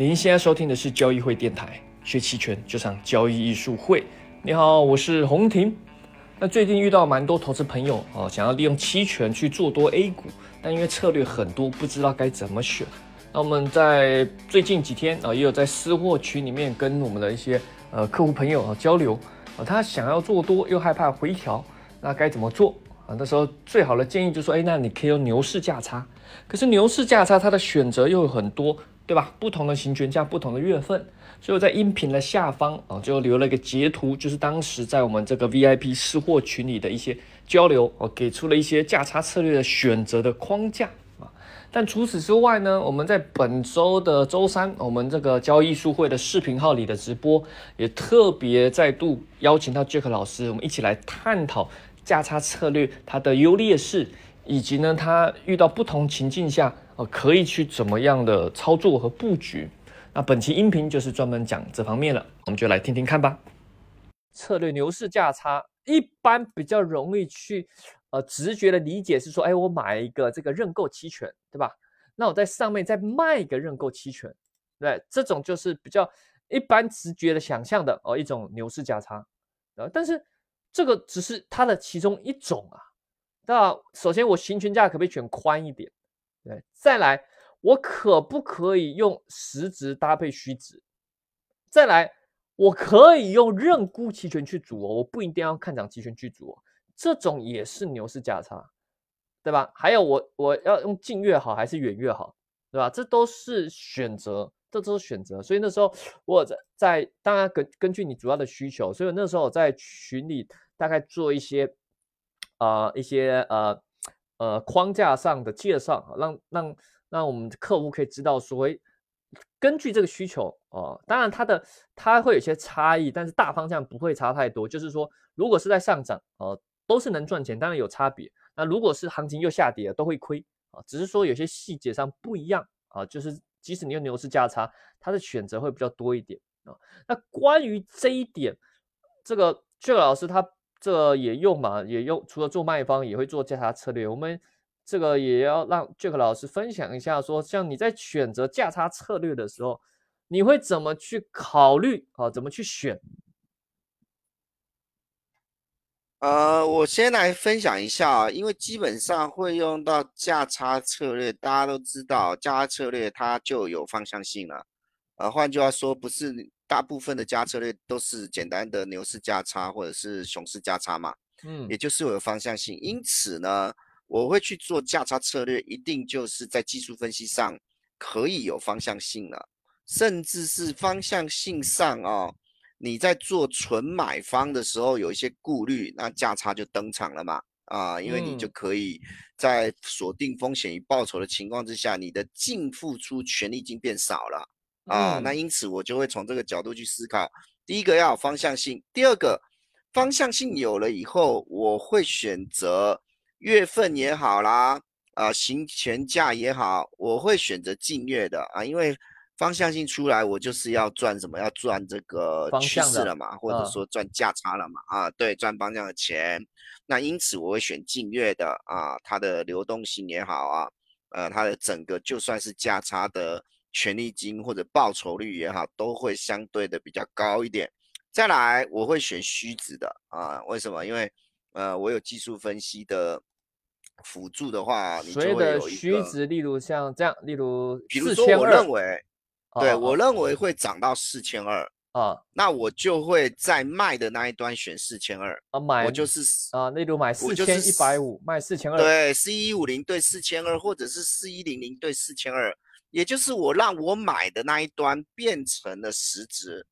您现在收听的是交易会电台，学期权就上交易艺术会。你好，我是洪婷。那最近遇到蛮多投资朋友哦，想要利用期权去做多 A 股，但因为策略很多，不知道该怎么选。那我们在最近几天啊，也有在私货群里面跟我们的一些呃客户朋友啊交流啊，他想要做多又害怕回调，那该怎么做啊？那时候最好的建议就是说，哎，那你可以用牛市价差。可是牛市价差它的选择又有很多。对吧？不同的行权价，不同的月份，所以我在音频的下方啊，就留了一个截图，就是当时在我们这个 VIP 试货群里的一些交流，我给出了一些价差策略的选择的框架啊。但除此之外呢，我们在本周的周三，我们这个交易术会的视频号里的直播，也特别再度邀请到 Jack 老师，我们一起来探讨价差策略它的优劣势，以及呢，它遇到不同情境下。可以去怎么样的操作和布局？那本期音频就是专门讲这方面了，我们就来听听看吧。策略牛市价差一般比较容易去呃直觉的理解是说，哎，我买一个这个认购期权，对吧？那我在上面再卖一个认购期权，对，这种就是比较一般直觉的想象的哦一种牛市价差啊。但是这个只是它的其中一种啊。那首先我行权价可不可以选宽一点？对，再来，我可不可以用实值搭配虚值？再来，我可以用认沽期权去组哦，我不一定要看涨期权去组哦，这种也是牛市价差，对吧？还有，我我要用近月好还是远月好，对吧？这都是选择，这都是选择。所以那时候我在在，当然根根据你主要的需求，所以那时候我在群里大概做一些，呃，一些呃。呃，框架上的介绍，让让让我们客户可以知道说，根据这个需求哦，当然它的它会有些差异，但是大方向不会差太多。就是说，如果是在上涨哦，都是能赚钱，当然有差别。那如果是行情又下跌，都会亏啊，只是说有些细节上不一样啊。就是即使你用牛市价差，它的选择会比较多一点啊。那关于这一点，这个这个老师他。这也用嘛，也用。除了做卖方，也会做价差策略。我们这个也要让 Jack 老师分享一下，说像你在选择价差策略的时候，你会怎么去考虑啊？怎么去选？呃，我先来分享一下啊，因为基本上会用到价差策略，大家都知道，价差策略它就有方向性了。呃，换句话说，不是。大部分的加策略都是简单的牛市价差或者是熊市价差嘛，嗯，也就是有方向性。因此呢，我会去做价差策略，一定就是在技术分析上可以有方向性了，甚至是方向性上啊，你在做纯买方的时候有一些顾虑，那价差就登场了嘛，啊，因为你就可以在锁定风险与报酬的情况之下，你的净付出权利金变少了。啊，那因此我就会从这个角度去思考。第一个要有方向性，第二个方向性有了以后，我会选择月份也好啦，啊，行权价也好，我会选择近月的啊，因为方向性出来，我就是要赚什么？要赚这个趋势了嘛，或者说赚价差了嘛？啊，对，赚方向的钱。那因此我会选近月的啊，它的流动性也好啊，呃，它的整个就算是价差的。权利金或者报酬率也好，都会相对的比较高一点。再来，我会选虚值的啊？为什么？因为呃，我有技术分析的辅助的话，所谓的虚值，例如像这样，例如比如说我认为，对我认为会涨到四千二啊，那我就会在卖的那一端选四千二啊，买我就是啊，例如买四千一百五，卖四千二，对，四一五零对四千二，或者是四一零零对四千二。也就是我让我买的那一端变成了实值，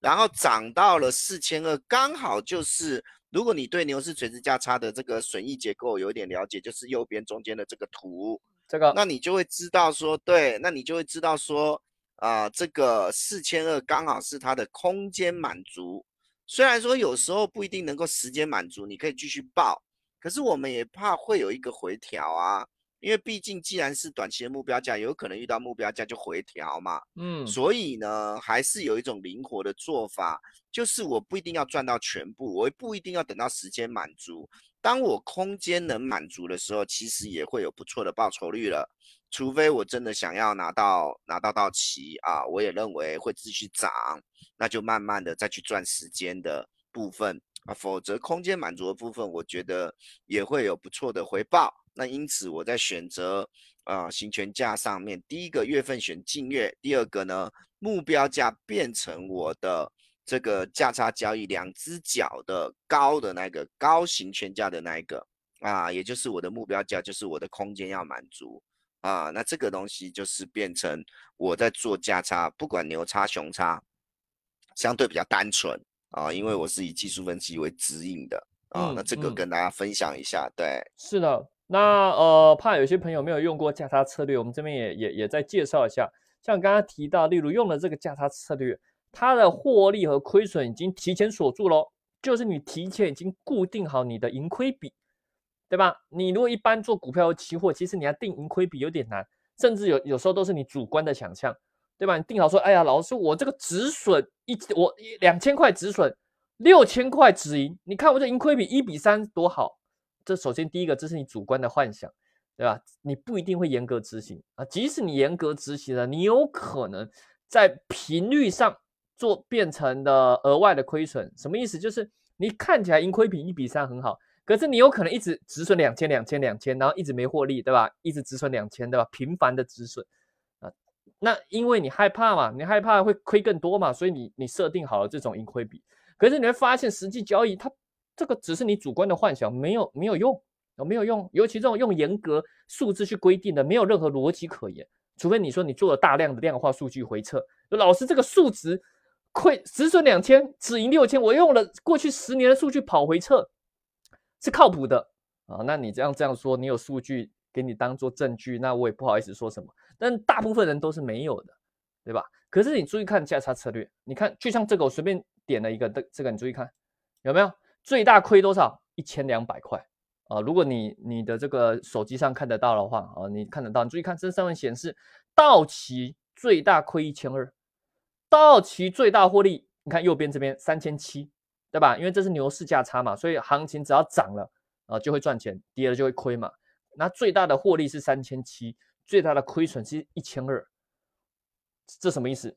然后涨到了四千二，刚好就是如果你对牛市垂直价差的这个损益结构有点了解，就是右边中间的这个图，这个，那你就会知道说，对，那你就会知道说，啊，这个四千二刚好是它的空间满足，虽然说有时候不一定能够时间满足，你可以继续报，可是我们也怕会有一个回调啊。因为毕竟，既然是短期的目标价，有可能遇到目标价就回调嘛。嗯，所以呢，还是有一种灵活的做法，就是我不一定要赚到全部，我不一定要等到时间满足。当我空间能满足的时候，其实也会有不错的报酬率了。除非我真的想要拿到拿到到期啊，我也认为会继续涨，那就慢慢的再去赚时间的部分啊，否则空间满足的部分，我觉得也会有不错的回报。那因此我在选择啊行权价上面，第一个月份选近月，第二个呢目标价变成我的这个价差交易两只脚的高的那个高行权价的那一个啊，也就是我的目标价，就是我的空间要满足啊。那这个东西就是变成我在做价差，不管牛差熊差，相对比较单纯啊，因为我是以技术分析为指引的啊。那这个跟大家分享一下，对，是的。那呃，怕有些朋友没有用过价差策略，我们这边也也也再介绍一下。像刚刚提到，例如用了这个价差策略，它的获利和亏损已经提前锁住喽，就是你提前已经固定好你的盈亏比，对吧？你如果一般做股票和期货，其实你要定盈亏比有点难，甚至有有时候都是你主观的想象，对吧？你定好说，哎呀，老师，我这个止损一我两千块止损，六千块止盈，你看我这盈亏比一比三多好。这首先第一个，这是你主观的幻想，对吧？你不一定会严格执行啊。即使你严格执行了，你有可能在频率上做变成的额外的亏损。什么意思？就是你看起来盈亏比一比三很好，可是你有可能一直止损两千、两千、两千，然后一直没获利，对吧？一直止损两千，对吧？频繁的止损，那因为你害怕嘛，你害怕会亏更多嘛，所以你你设定好了这种盈亏比，可是你会发现实际交易它。这个只是你主观的幻想，没有没有用，有没有用？尤其这种用严格数字去规定的，没有任何逻辑可言。除非你说你做了大量的量化数据回测，老师这个数值亏止损两千，止盈六千，我用了过去十年的数据跑回测，是靠谱的啊。那你这样这样说，你有数据给你当做证据，那我也不好意思说什么。但大部分人都是没有的，对吧？可是你注意看价差策略，你看就像这个，我随便点了一个，这这个你注意看有没有？最大亏多少？一千两百块啊！如果你你的这个手机上看得到的话啊，你看得到，你注意看这上面显示，到期最大亏一千二，到期最大获利，你看右边这边三千七，对吧？因为这是牛市价差嘛，所以行情只要涨了啊就会赚钱，跌了就会亏嘛。那最大的获利是三千七，最大的亏损是一千二，这什么意思？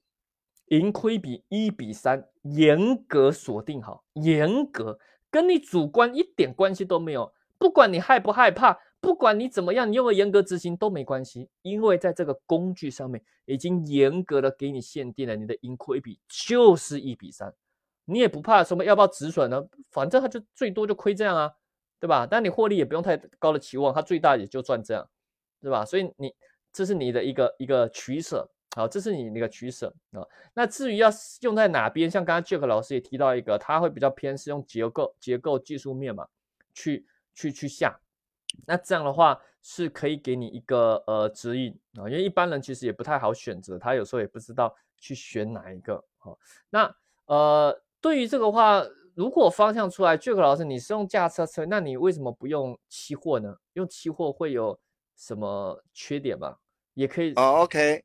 盈亏比一比三，严格锁定好，严格。跟你主观一点关系都没有，不管你害不害怕，不管你怎么样，你有没有严格执行都没关系，因为在这个工具上面已经严格的给你限定了，你的盈亏比就是一比三，你也不怕什么要不要止损呢？反正它就最多就亏这样啊，对吧？但你获利也不用太高的期望，它最大也就赚这样，对吧？所以你这是你的一个一个取舍。好，这是你那个取舍啊。那至于要用在哪边，像刚刚 Jack 老师也提到一个，他会比较偏是用结构、结构技术面嘛，去去去下。那这样的话是可以给你一个呃指引啊，因为一般人其实也不太好选择，他有时候也不知道去选哪一个。好，那呃对于这个话，如果方向出来，Jack 老师你是用驾车车，那你为什么不用期货呢？用期货会有什么缺点吗？也可以哦，OK。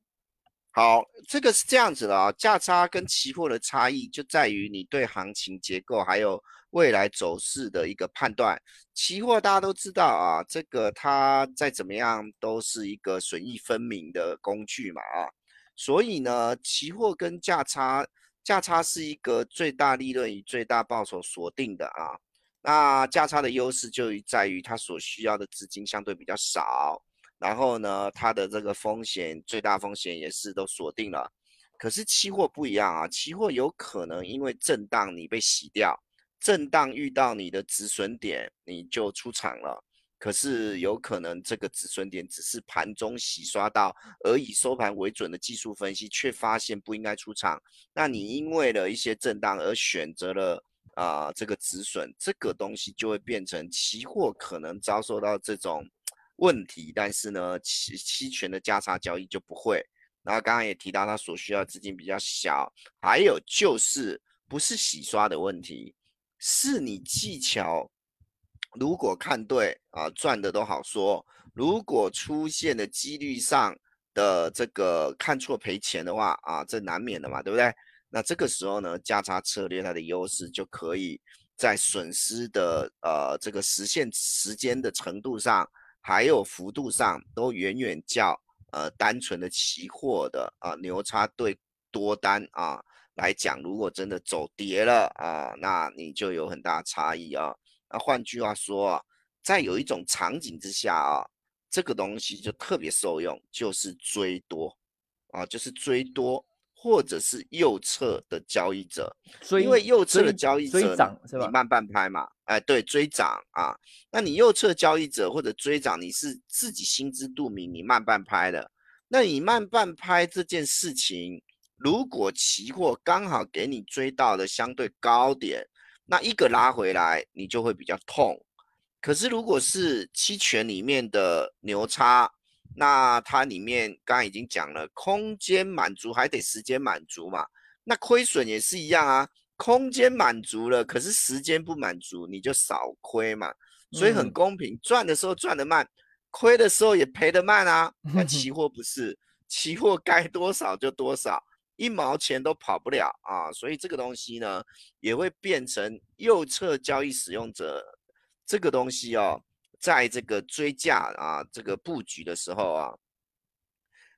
好，这个是这样子的啊，价差跟期货的差异就在于你对行情结构还有未来走势的一个判断。期货大家都知道啊，这个它再怎么样都是一个损益分明的工具嘛啊，所以呢，期货跟价差，价差是一个最大利润与最大报酬锁定的啊，那价差的优势就在于它所需要的资金相对比较少。然后呢，它的这个风险最大风险也是都锁定了，可是期货不一样啊，期货有可能因为震荡你被洗掉，震荡遇到你的止损点你就出场了，可是有可能这个止损点只是盘中洗刷到，而以收盘为准的技术分析却发现不应该出场，那你因为了一些震荡而选择了啊这个止损，这个东西就会变成期货可能遭受到这种。问题，但是呢，期期权的价差交易就不会。然后刚刚也提到，它所需要资金比较小，还有就是不是洗刷的问题，是你技巧如果看对啊，赚的都好说；如果出现的几率上的这个看错赔钱的话啊，这难免的嘛，对不对？那这个时候呢，价差策略它的优势就可以在损失的呃这个实现时间的程度上。还有幅度上都远远较呃单纯的期货的啊牛叉对多单啊来讲，如果真的走跌了啊，那你就有很大差异啊。那换句话说啊，在有一种场景之下啊，这个东西就特别受用，就是追多啊，就是追多。或者是右侧的交易者，所以因为右侧的交易者你慢半拍嘛，哎，对，追涨啊，那你右侧交易者或者追涨，你是自己心知肚明，你慢半拍的，那你慢半拍这件事情，如果期货刚好给你追到的相对高点，那一个拉回来你就会比较痛，可是如果是期权里面的牛叉。那它里面刚刚已经讲了，空间满足还得时间满足嘛。那亏损也是一样啊，空间满足了，可是时间不满足，你就少亏嘛。所以很公平，赚的时候赚得慢，亏的时候也赔得慢啊。那期货不是，期货该多少就多少，一毛钱都跑不了啊。所以这个东西呢，也会变成右侧交易使用者这个东西哦。在这个追价啊，这个布局的时候啊，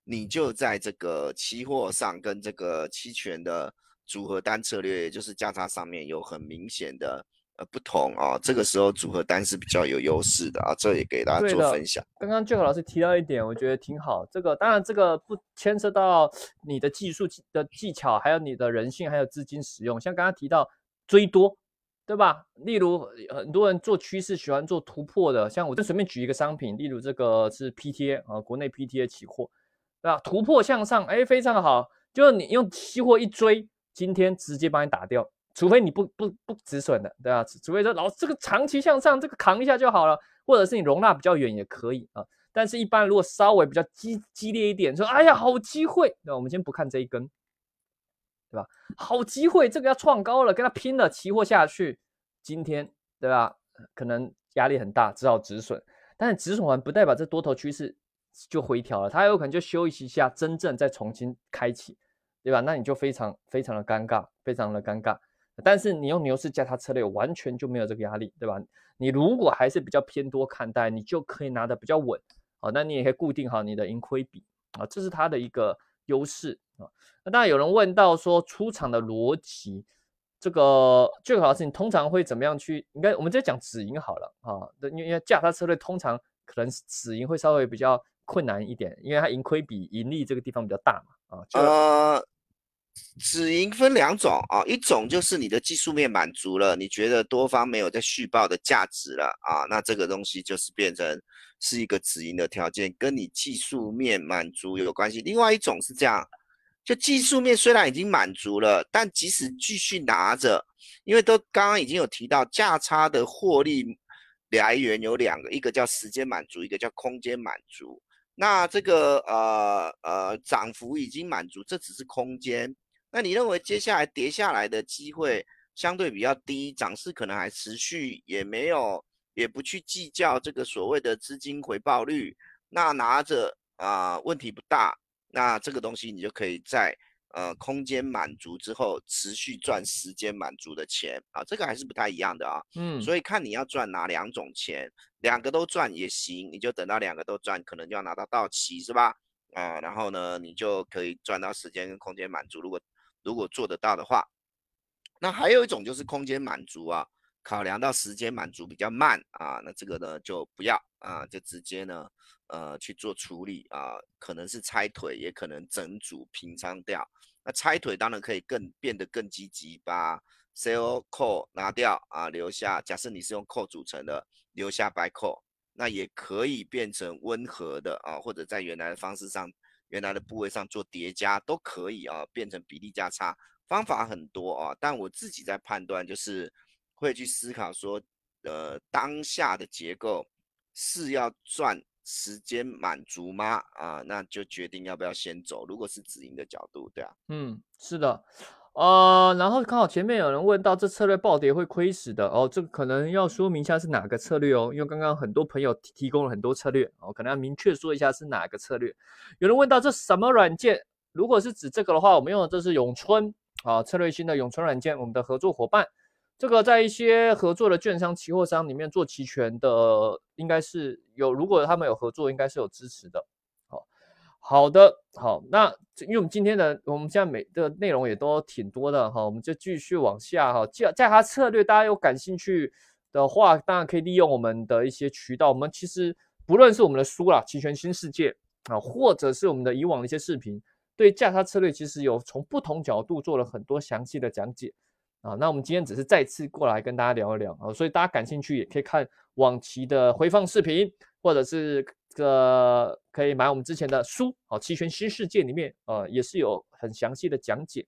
你就在这个期货上跟这个期权的组合单策略，也就是价差上面有很明显的呃不同啊。这个时候组合单是比较有优势的啊，这也给大家做分享。刚刚俊和老师提到一点，我觉得挺好。这个当然这个不牵涉到你的技术的技巧，还有你的人性，还有资金使用。像刚刚提到追多。对吧？例如很多人做趋势喜欢做突破的，像我就随便举一个商品，例如这个是 PTA 啊，国内 PTA 期货，对吧？突破向上，哎，非常好。就是你用期货一追，今天直接帮你打掉，除非你不不不止损的，对吧？除非说老这个长期向上，这个扛一下就好了，或者是你容纳比较远也可以啊。但是，一般如果稍微比较激激烈一点，说哎呀好机会，那我们先不看这一根。对吧？好机会，这个要创高了，跟他拼了，期货下去，今天对吧？可能压力很大，只好止损。但是止损完不代表这多头趋势就回调了，它有可能就休息一下，真正再重新开启，对吧？那你就非常非常的尴尬，非常的尴尬。但是你用牛市加它策略，完全就没有这个压力，对吧？你如果还是比较偏多看待，你就可以拿的比较稳，好，那你也可以固定好你的盈亏比啊，这是它的一个优势。啊，那当然有人问到说出场的逻辑，这个最好老师你通常会怎么样去？应该我们直接讲止盈好了啊，因为因为价差策略通常可能止盈会稍微比较困难一点，因为它盈亏比盈利这个地方比较大嘛啊。呃，止盈分两种啊，一种就是你的技术面满足了，你觉得多方没有在续报的价值了啊，那这个东西就是变成是一个止盈的条件，跟你技术面满足有关系。另外一种是这样。就技术面虽然已经满足了，但即使继续拿着，因为都刚刚已经有提到价差的获利来源有两个，一个叫时间满足，一个叫空间满足。那这个呃呃涨幅已经满足，这只是空间。那你认为接下来跌下来的机会相对比较低，涨势可能还持续，也没有也不去计较这个所谓的资金回报率，那拿着啊问题不大。那这个东西你就可以在呃空间满足之后持续赚时间满足的钱啊，这个还是不太一样的啊。嗯，所以看你要赚哪两种钱，两个都赚也行，你就等到两个都赚，可能就要拿到到期是吧？啊，然后呢，你就可以赚到时间跟空间满足。如果如果做得到的话，那还有一种就是空间满足啊，考量到时间满足比较慢啊，那这个呢就不要啊，就直接呢。呃，去做处理啊，可能是拆腿，也可能整组平仓掉。那拆腿当然可以更变得更积极，把 sell call 拿掉啊，留下。假设你是用 call 组成的，留下 buy call，那也可以变成温和的啊，或者在原来的方式上，原来的部位上做叠加都可以啊，变成比例价差。方法很多啊，但我自己在判断就是会去思考说，呃，当下的结构是要赚。时间满足吗？啊，那就决定要不要先走。如果是止盈的角度，对啊，嗯，是的，呃，然后刚好前面有人问到这策略暴跌会亏死的哦，这个可能要说明一下是哪个策略哦，因为刚刚很多朋友提供了很多策略哦，可能要明确说一下是哪个策略。有人问到这什么软件？如果是指这个的话，我们用的这是永春啊，策略新的永春软件，我们的合作伙伴。这个在一些合作的券商、期货商里面做期权的，应该是有。如果他们有合作，应该是有支持的。好，好的，好，那因为我们今天的我们现在每的内容也都挺多的哈，我们就继续往下哈。价价差策略，大家有感兴趣的话，当然可以利用我们的一些渠道。我们其实不论是我们的书啦，《期权新世界》啊，或者是我们的以往的一些视频，对价差策略其实有从不同角度做了很多详细的讲解啊。那我们今天只是再次过来跟大家聊一聊啊，所以大家感兴趣也可以看往期的回放视频，或者是这。个可以买我们之前的书啊，《期权新世界》里面呃也是有很详细的讲解。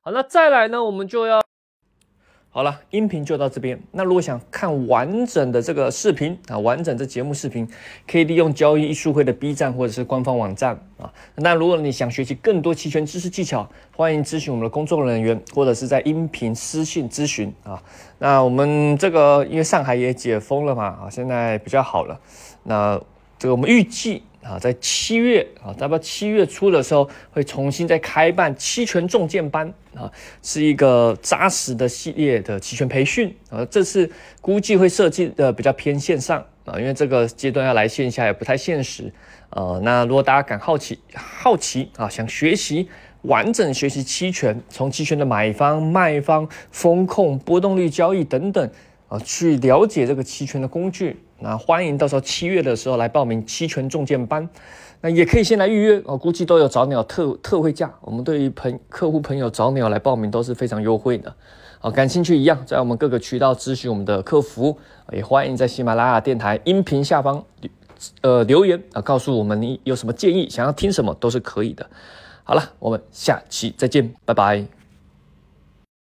好，那再来呢，我们就要好了，音频就到这边。那如果想看完整的这个视频啊，完整这节目视频，可以利用交易艺术会的 B 站或者是官方网站啊。那如果你想学习更多期权知识技巧，欢迎咨询我们的工作人员，或者是在音频私信咨询啊。那我们这个因为上海也解封了嘛啊，现在比较好了。那这个我们预计啊，在七月啊，大概七月初的时候会重新再开办期权重建班啊，是一个扎实的系列的期权培训啊。这次估计会设计的比较偏线上啊，因为这个阶段要来线下也不太现实呃，那如果大家感好奇好奇啊，想学习完整学习期权，从期权的买方、卖方、风控、波动率交易等等啊，去了解这个期权的工具。那欢迎到时候七月的时候来报名期权重建班，那也可以先来预约哦，估计都有早鸟特特惠价。我们对于朋客户朋友早鸟来报名都是非常优惠的。好，感兴趣一样，在我们各个渠道咨询我们的客服，也欢迎在喜马拉雅电台音频下方呃留言啊，告诉我们你有什么建议，想要听什么都是可以的。好了，我们下期再见，拜拜。